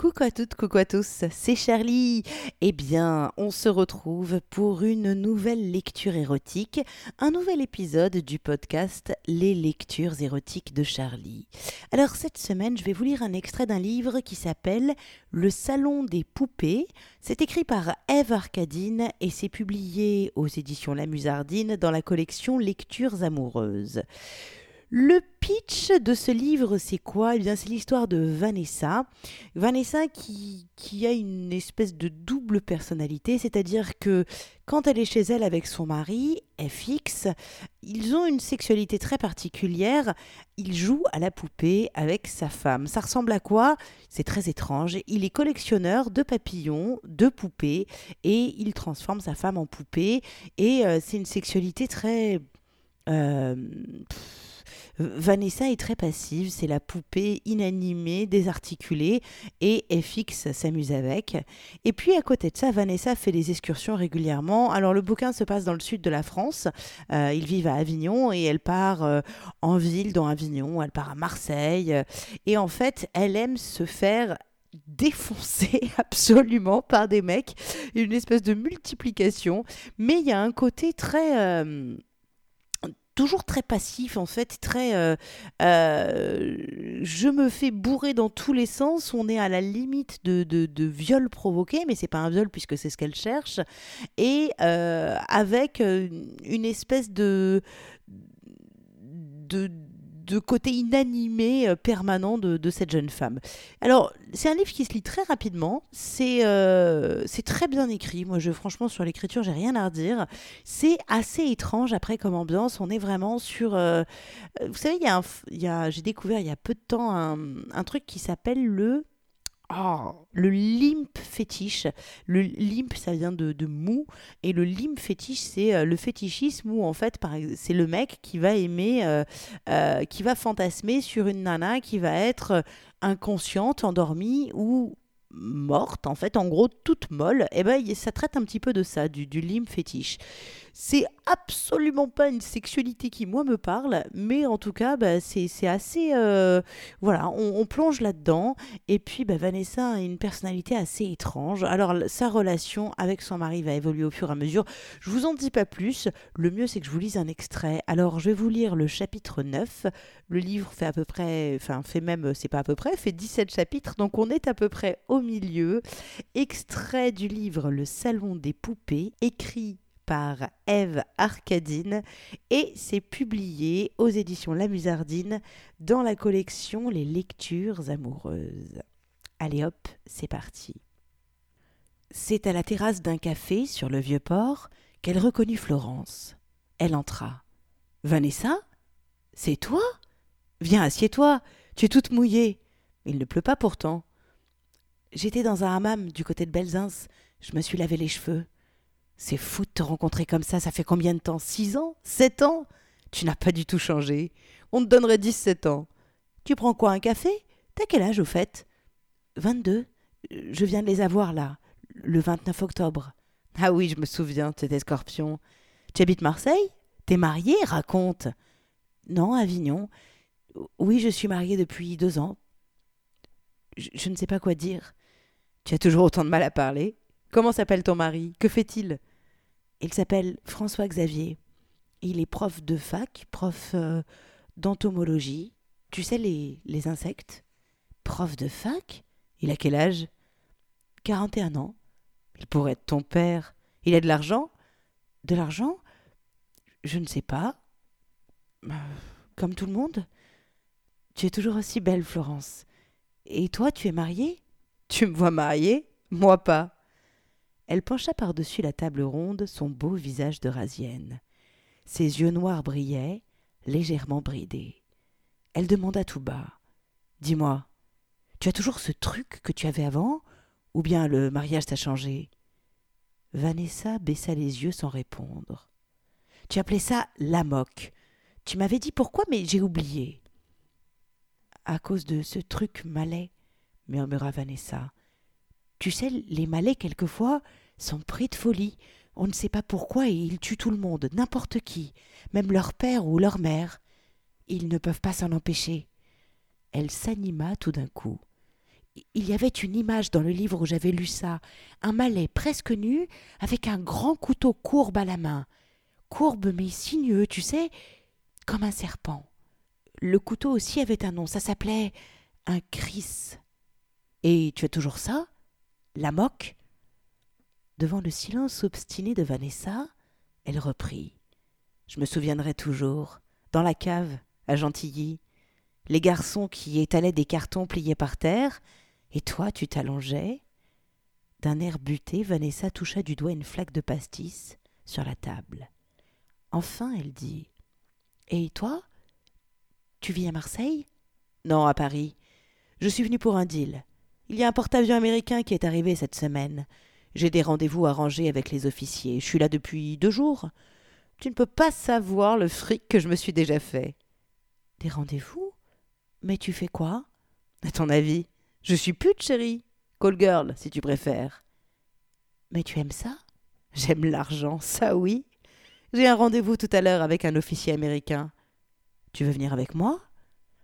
Coucou à toutes, coucou à tous, c'est Charlie. Eh bien, on se retrouve pour une nouvelle lecture érotique, un nouvel épisode du podcast Les lectures érotiques de Charlie. Alors cette semaine, je vais vous lire un extrait d'un livre qui s'appelle Le salon des poupées. C'est écrit par Eve Arcadine et c'est publié aux éditions La Musardine dans la collection Lectures amoureuses. Le pitch de ce livre, c'est quoi? Eh bien, c'est l'histoire de Vanessa. Vanessa qui, qui a une espèce de double personnalité, c'est-à-dire que quand elle est chez elle avec son mari, FX, ils ont une sexualité très particulière. Il joue à la poupée avec sa femme. Ça ressemble à quoi? C'est très étrange. Il est collectionneur de papillons, de poupées, et il transforme sa femme en poupée. Et euh, c'est une sexualité très... Euh, Vanessa est très passive, c'est la poupée inanimée, désarticulée, et FX s'amuse avec. Et puis à côté de ça, Vanessa fait des excursions régulièrement. Alors le bouquin se passe dans le sud de la France, euh, ils vivent à Avignon, et elle part euh, en ville dans Avignon, elle part à Marseille, et en fait, elle aime se faire défoncer absolument par des mecs, une espèce de multiplication, mais il y a un côté très... Euh, toujours très passif en fait, très euh, euh, je me fais bourrer dans tous les sens, on est à la limite de, de, viol provoqué, mais c'est pas un viol puisque c'est ce qu'elle cherche, et euh, avec une espèce de, de de côté inanimé euh, permanent de, cette jeune femme. Alors, c'est un livre qui se lit très rapidement, c'est euh, très bien écrit, moi je franchement sur l'écriture j'ai rien à redire, c'est assez étrange après comme ambiance, on est vraiment sur... Euh, vous savez, j'ai découvert il y a peu de temps un truc qui s'appelle le Oh, le limp fétiche. Le limp, ça vient de, de mou. Et le limp fétiche, c'est euh, le fétichisme où, en fait, c'est le mec qui va aimer, euh, euh, qui va fantasmer sur une nana qui va être inconsciente, endormie ou morte, en fait, en gros, toute molle. Et eh ben, ça traite un petit peu de ça, du, du fétiche. C'est absolument pas une sexualité qui, moi, me parle, mais en tout cas, bah, c'est assez. Euh, voilà, on, plonge là-dedans. Et puis, bah, Vanessa a une personnalité assez étrange. Alors, sa relation avec son mari va évoluer au fur et à mesure. Je vous en dis pas plus. Le mieux, c'est que je vous lise un extrait. Alors, je vais vous lire le chapitre 9. Le livre fait à peu près. Enfin, fait même, c'est pas à peu près, fait 17 chapitres. Donc, on est à peu près au milieu. Extrait du livre Le Salon des poupées, écrit par Eve Arcadine et c'est publié aux éditions La Musardine dans la collection Les lectures amoureuses. Allez hop, c'est parti. C'est à la terrasse d'un café sur le vieux port qu'elle reconnut Florence. Elle entra. Vanessa? C'est toi? Viens, assieds-toi, tu es toute mouillée. Il ne pleut pas pourtant. J'étais dans un hammam du côté de Belzins, je me suis lavé les cheveux. C'est fou de te rencontrer comme ça, ça fait combien de temps? Six ans? Sept ans? Tu n'as pas du tout changé. On te donnerait dix-sept ans. Tu prends quoi, un café? T'as quel âge au fait? Vingt-deux. Je viens de les avoir là, le 29 octobre. Ah oui, je me souviens, tu étais scorpion. Tu habites Marseille? T'es marié? Raconte. Non, Avignon. Oui, je suis mariée depuis deux ans. Je ne sais pas quoi dire. Tu as toujours autant de mal à parler. Comment s'appelle ton mari? Que fait-il? Il s'appelle François Xavier. Il est prof de fac, prof euh, d'entomologie. Tu sais, les, les insectes? Prof de fac? Il a quel âge? 41 ans. Il pourrait être ton père. Il a de l'argent? De l'argent? Je ne sais pas. Euh, comme tout le monde Tu es toujours aussi belle, Florence. Et toi, tu es mariée? Tu me vois mariée Moi pas. Elle pencha par-dessus la table ronde son beau visage de rasienne. Ses yeux noirs brillaient, légèrement bridés. Elle demanda tout bas. Dis-moi, tu as toujours ce truc que tu avais avant, ou bien le mariage t'a changé? Vanessa baissa les yeux sans répondre. Tu appelais ça la moque. Tu m'avais dit pourquoi, mais j'ai oublié. À cause de ce truc malais, murmura Vanessa. Tu sais, les malais, quelquefois, sont pris de folie. On ne sait pas pourquoi et ils tuent tout le monde, n'importe qui, même leur père ou leur mère. Ils ne peuvent pas s'en empêcher. Elle s'anima tout d'un coup. Il y avait une image dans le livre où j'avais lu ça, un malais presque nu, avec un grand couteau courbe à la main. Courbe mais sinueux, tu sais, comme un serpent. Le couteau aussi avait un nom, ça s'appelait un Chris. Et tu as toujours ça La moque? Devant le silence obstiné de Vanessa, elle reprit. Je me souviendrai toujours, dans la cave, à Gentilly, les garçons qui étalaient des cartons pliés par terre, et toi tu t'allongeais. D'un air buté, Vanessa toucha du doigt une flaque de pastis sur la table. Enfin, elle dit Et toi Tu vis à Marseille? Non, à Paris. Je suis venue pour un deal. Il y a un porte-avions américain qui est arrivé cette semaine. J'ai des rendez-vous arrangés avec les officiers. Je suis là depuis deux jours. Tu ne peux pas savoir le fric que je me suis déjà fait. Des rendez-vous? Mais tu fais quoi? À ton avis Je suis pute, chérie. Call girl, si tu préfères. Mais tu aimes ça? J'aime l'argent, ça oui. J'ai un rendez-vous tout à l'heure avec un officier américain. Tu veux venir avec moi?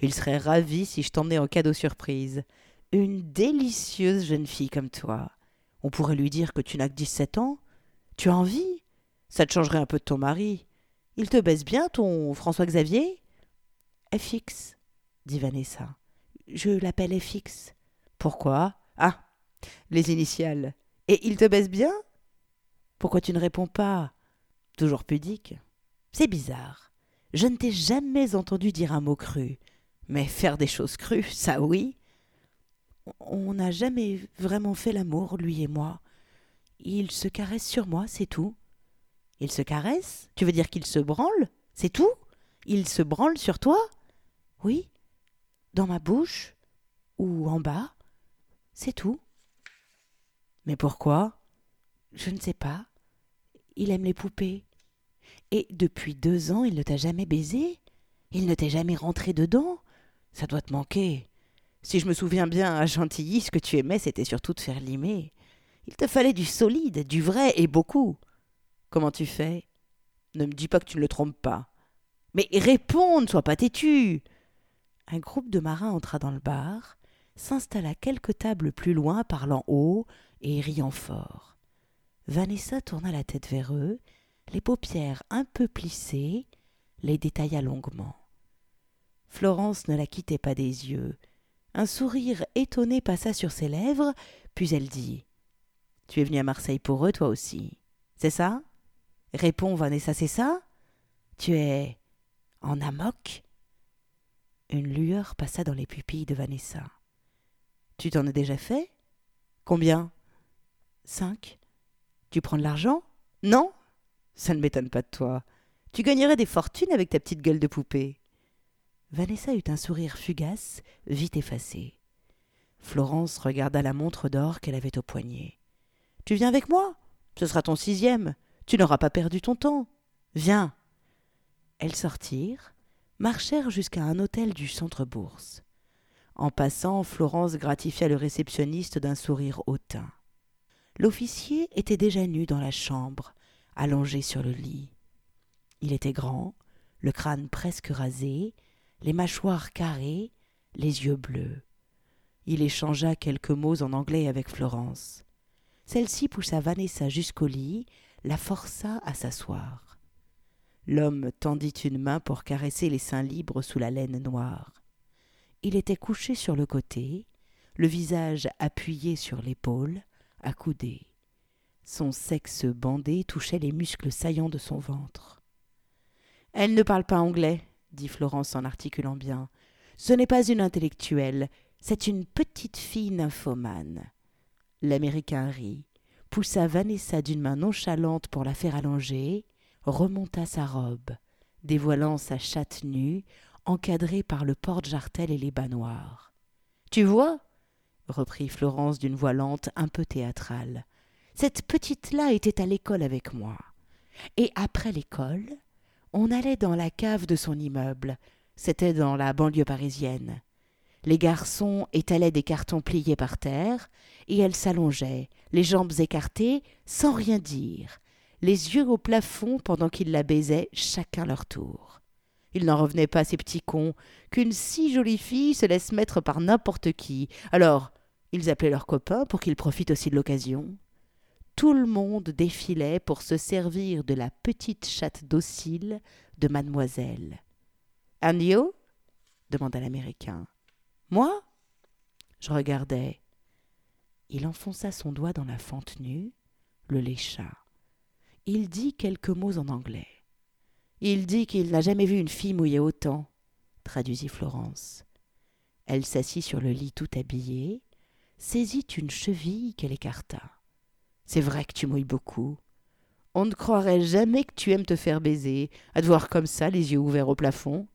Il serait ravi si je t'emmenais en cadeau surprise. Une délicieuse jeune fille comme toi. On pourrait lui dire que tu n'as que dix-sept ans. Tu as envie Ça te changerait un peu de ton mari. Il te baisse bien, ton François Xavier FX, dit Vanessa. Je l'appelle FX. Pourquoi? Ah, les initiales. Et il te baisse bien? Pourquoi tu ne réponds pas? Toujours pudique. C'est bizarre. Je ne t'ai jamais entendu dire un mot cru. Mais faire des choses crues, ça oui. On n'a jamais vraiment fait l'amour, lui et moi. Il se caresse sur moi, c'est tout. Il se caresse? Tu veux dire qu'il se branle? C'est tout? Il se branle sur toi? Oui. Dans ma bouche Ou en bas? C'est tout. Mais pourquoi? Je ne sais pas. Il aime les poupées. Et depuis deux ans, il ne t'a jamais baisé Il ne t'est jamais rentré dedans Ça doit te manquer. Si je me souviens bien, à Gentilly, ce que tu aimais, c'était surtout de faire limer. Il te fallait du solide, du vrai et beaucoup. Comment tu fais? Ne me dis pas que tu ne le trompes pas. Mais réponds, ne sois pas têtu. Un groupe de marins entra dans le bar, s'installa quelques tables plus loin, parlant haut et riant fort. Vanessa tourna la tête vers eux, les paupières un peu plissées, les détailla longuement. Florence ne la quittait pas des yeux, un sourire étonné passa sur ses lèvres, puis elle dit Tu es venue à Marseille pour eux, toi aussi. C'est ça? Réponds, Vanessa, c'est ça Tu es en amok? Une lueur passa dans les pupilles de Vanessa. Tu t'en es déjà fait? Combien Cinq. Tu prends de l'argent? Non Ça ne m'étonne pas de toi. Tu gagnerais des fortunes avec ta petite gueule de poupée. Vanessa eut un sourire fugace, vite effacé. Florence regarda la montre d'or qu'elle avait au poignet. Tu viens avec moi? Ce sera ton sixième. Tu n'auras pas perdu ton temps. Viens. Elles sortirent, marchèrent jusqu'à un hôtel du centre-bourse. En passant, Florence gratifia le réceptionniste d'un sourire hautain. L'officier était déjà nu dans la chambre, allongé sur le lit. Il était grand, le crâne presque rasé, les mâchoires carrées, les yeux bleus. Il échangea quelques mots en anglais avec Florence. Celle-ci poussa Vanessa jusqu'au lit, la força à s'asseoir. L'homme tendit une main pour caresser les seins libres sous la laine noire. Il était couché sur le côté, le visage appuyé sur l'épaule, accoudé. Son sexe bandé touchait les muscles saillants de son ventre. Elle ne parle pas anglais, dit Florence en articulant bien. Ce n'est pas une intellectuelle, c'est une petite fille nymphomane. L'Américain rit, poussa Vanessa d'une main nonchalante pour la faire allonger, remonta sa robe, dévoilant sa chatte nue, encadrée par le porte-jartel et les bas noirs. Tu vois reprit Florence d'une voix lente un peu théâtrale. Cette petite-là était à l'école avec moi. Et après l'école, on allait dans la cave de son immeuble. C'était dans la banlieue parisienne. Les garçons étalaient des cartons pliés par terre, et elle s'allongeait, les jambes écartées, sans rien dire, les yeux au plafond pendant qu'ils la baisaient chacun leur tour. Il n'en revenait pas, ces petits cons, qu'une si jolie fille se laisse mettre par n'importe qui. Alors, Ils appelaient leurs copains pour qu'ils profitent aussi de l'occasion. Tout le monde défilait pour se servir de la petite chatte docile de mademoiselle. And you demanda l'Américain. Moi? Je regardais. Il enfonça son doigt dans la fente nue, le lécha. Il dit quelques mots en anglais. Il dit qu'il n'a jamais vu une fille mouiller autant, traduisit Florence. Elle s'assit sur le lit tout habillée, saisit une cheville qu'elle écarta. C'est vrai que tu mouilles beaucoup. On ne croirait jamais que tu aimes te faire baiser, à te voir comme ça, les yeux ouverts au plafond.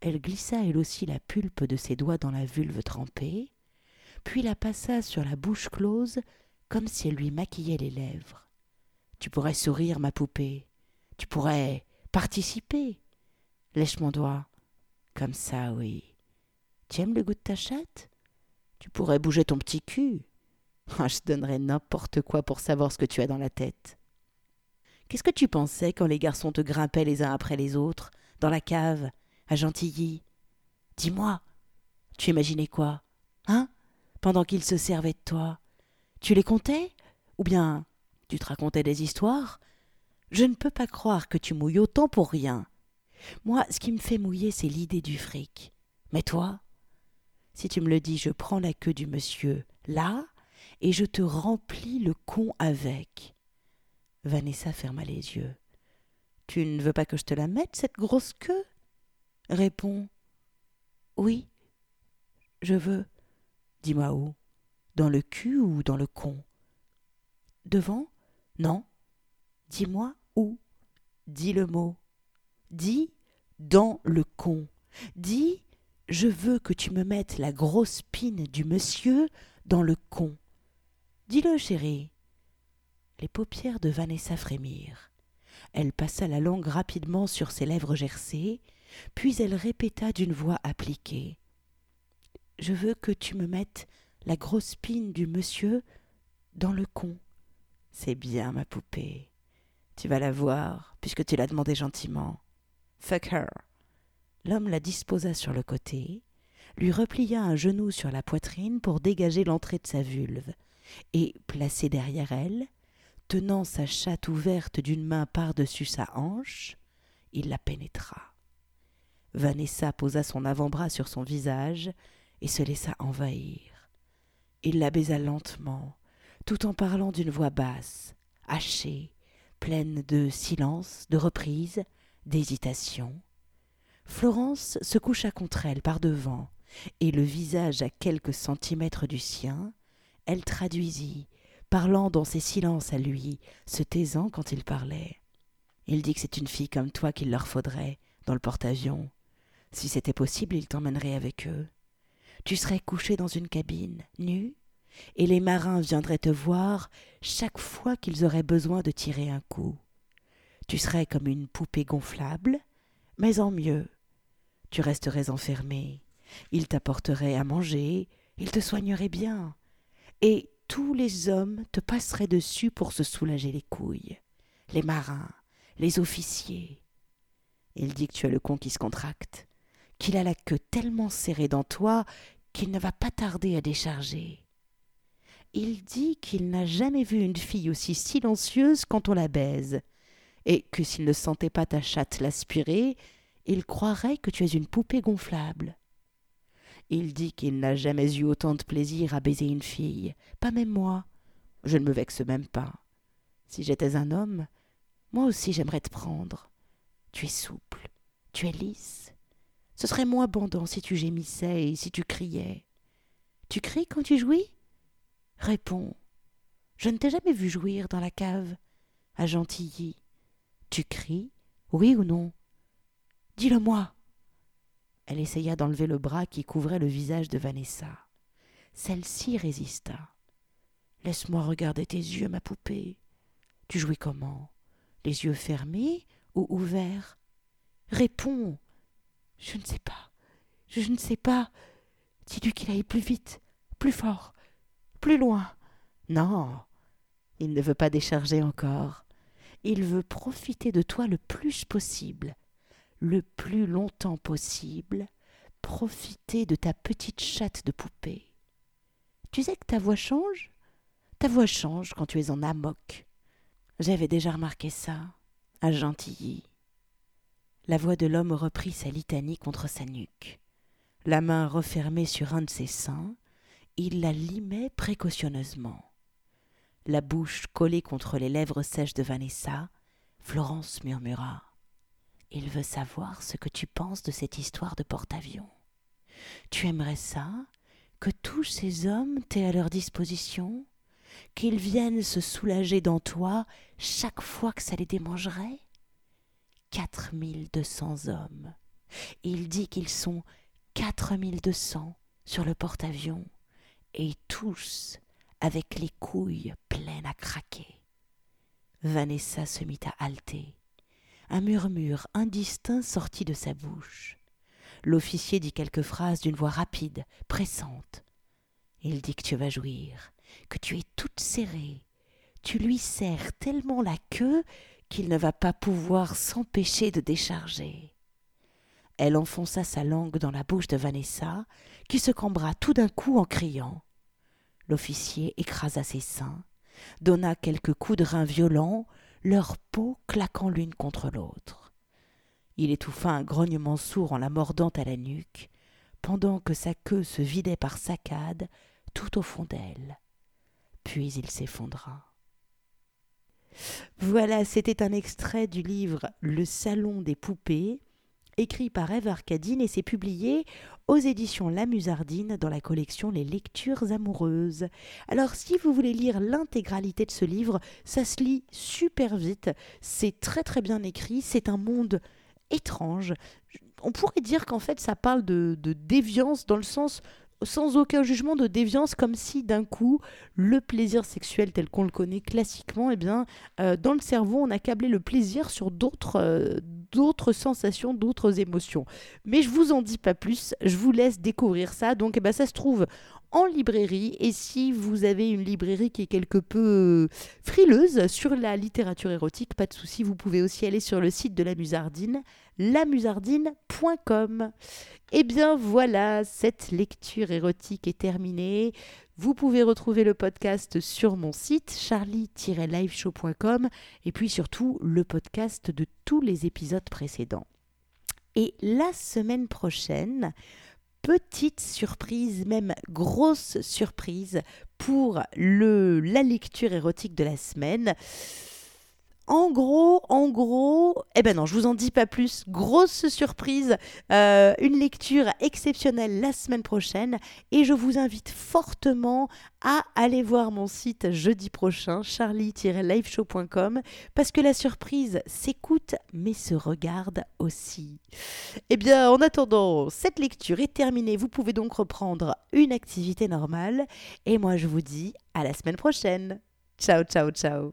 Elle glissa elle aussi la pulpe de ses doigts dans la vulve trempée, puis la passa sur la bouche close comme si elle lui maquillait les lèvres. Tu pourrais sourire, ma poupée. Tu pourrais participer. Lèche mon doigt. Comme ça, oui. Tu aimes le goût de ta chatte? Tu pourrais bouger ton petit cul. Ah, je donnerais n'importe quoi pour savoir ce que tu as dans la tête. Qu'est-ce que tu pensais quand les garçons te grimpaient les uns après les autres, dans la cave, à Gentilly? Dis-moi, tu imaginais quoi Hein Pendant qu'ils se servaient de toi? Tu les comptais Ou bien tu te racontais des histoires? Je ne peux pas croire que tu mouilles autant pour rien. Moi, ce qui me fait mouiller, c'est l'idée du fric. Mais toi? Si tu me le dis, je prends la queue du monsieur, là, et je te remplis le con avec. Vanessa ferma les yeux. Tu ne veux pas que je te la mette, cette grosse queue? Réponds. Oui, je veux. Dis-moi où? Dans le cul ou dans le con? Devant? Non. Dis-moi où? Dis le mot. Dis dans le con. Dis je veux que tu me mettes la grosse pine du monsieur dans le con. Dis-le, chérie. Les paupières de Vanessa frémirent. Elle passa la langue rapidement sur ses lèvres gercées, puis elle répéta d'une voix appliquée. Je veux que tu me mettes la grosse pine du monsieur dans le con. C'est bien, ma poupée. Tu vas la voir, puisque tu l'as demandé gentiment. Fuck her. L'homme la disposa sur le côté, lui replia un genou sur la poitrine pour dégager l'entrée de sa vulve, et, placé derrière elle, tenant sa chatte ouverte d'une main par-dessus sa hanche, il la pénétra. Vanessa posa son avant-bras sur son visage et se laissa envahir. Il la baisa lentement, tout en parlant d'une voix basse, hachée, pleine de silence, de reprise, d'hésitation. Florence se coucha contre elle par devant, et le visage à quelques centimètres du sien, elle traduisit, parlant dans ses silences à lui, se taisant quand il parlait. Il dit que c'est une fille comme toi qu'il leur faudrait, dans le porte-avions. Si c'était possible, il t'emmènerait avec eux. Tu serais couché dans une cabine, nu, et les marins viendraient te voir chaque fois qu'ils auraient besoin de tirer un coup. Tu serais comme une poupée gonflable, mais en mieux. Tu resterais enfermé. Il t'apporterait à manger, il te soignerait bien. Et tous les hommes te passeraient dessus pour se soulager les couilles. Les marins, les officiers. Il dit que tu as le con qui se contracte, qu'il a la queue tellement serrée dans toi qu'il ne va pas tarder à décharger. Il dit qu'il n'a jamais vu une fille aussi silencieuse quand on la baise, et que s'il ne sentait pas ta chatte l'aspirer, il croirait que tu es une poupée gonflable. Il dit qu'il n'a jamais eu autant de plaisir à baiser une fille, pas même moi. Je ne me vexe même pas. Si j'étais un homme, moi aussi j'aimerais te prendre. Tu es souple, tu es lisse. Ce serait moins abondant si tu gémissais et si tu criais. Tu cries quand tu jouis? Réponds. Je ne t'ai jamais vu jouir dans la cave, à Gentilly. Tu cries, oui ou non? Dis-le-moi. Elle essaya d'enlever le bras qui couvrait le visage de Vanessa. Celle-ci résista. Laisse-moi regarder tes yeux, ma poupée. Tu jouis comment? Les yeux fermés ou ouverts? Réponds. Je ne sais pas. Je ne sais pas. Dis-lui qu'il aille plus vite, plus fort, plus loin. Non. Il ne veut pas décharger encore. Il veut profiter de toi le plus possible, le plus longtemps possible, profiter de ta petite chatte de poupée. Tu sais que ta voix change? Ta voix change quand tu es en amok. J'avais déjà remarqué ça, à Gentilly. La voix de l'homme reprit sa litanie contre sa nuque. La main refermée sur un de ses seins, il la limait précautionneusement. La bouche collée contre les lèvres sèches de Vanessa, Florence murmura. Il veut savoir ce que tu penses de cette histoire de porte-avions. Tu aimerais ça Que tous ces hommes t'aient à leur disposition Qu'ils viennent se soulager dans toi chaque fois que ça les démangerait? Quatre mille deux cents hommes. Il dit qu'ils sont quatre mille deux cents sur le porte-avions, et tous avec les couilles pleines à craquer. Vanessa se mit à halter. Un murmure indistinct sortit de sa bouche. L'officier dit quelques phrases d'une voix rapide, pressante. Il dit que tu vas jouir, que tu es toute serrée. Tu lui serres tellement la queue qu'il ne va pas pouvoir s'empêcher de décharger. Elle enfonça sa langue dans la bouche de Vanessa, qui se cambra tout d'un coup en criant. L'officier écrasa ses seins, donna quelques coups de rein violents, leur peau claquant l'une contre l'autre. Il étouffa un grognement sourd en la mordant à la nuque, pendant que sa queue se vidait par saccades tout au fond d'elle. Puis il s'effondra. Voilà, c'était un extrait du livre Le Salon des poupées, écrit par Ève Arcadine et c'est publié aux éditions La Musardine dans la collection Les Lectures Amoureuses. Alors si vous voulez lire l'intégralité de ce livre, ça se lit super vite, c'est très très bien écrit, c'est un monde étrange. On pourrait dire qu'en fait ça parle de, déviance dans le sens sans aucun jugement de déviance, comme si d'un coup, le plaisir sexuel tel qu'on le connaît classiquement, eh bien, euh, dans le cerveau, on a câblé le plaisir sur d'autres euh, d'autres sensations, d'autres émotions. Mais je vous en dis pas plus, je vous laisse découvrir ça. Donc, eh ben, ça se trouve en librairie. Et si vous avez une librairie qui est quelque peu euh, frileuse sur la littérature érotique, pas de souci, vous pouvez aussi aller sur le site de la Musardine, lamusardine.com. Eh bien voilà, cette lecture érotique est terminée. Vous pouvez retrouver le podcast sur mon site charlie-liveshow.com et puis surtout le podcast de tous les épisodes précédents. Et la semaine prochaine, petite surprise, même grosse surprise pour le, la lecture érotique de la semaine. En gros, en gros, eh ben non, je vous en dis pas plus. Grosse surprise, euh, une lecture exceptionnelle la semaine prochaine et je vous invite fortement à aller voir mon site jeudi prochain, charlie-liveshow.com, parce que la surprise s'écoute mais se regarde aussi. Eh bien, en attendant, cette lecture est terminée. Vous pouvez donc reprendre une activité normale et moi je vous dis à la semaine prochaine. Ciao, ciao, ciao.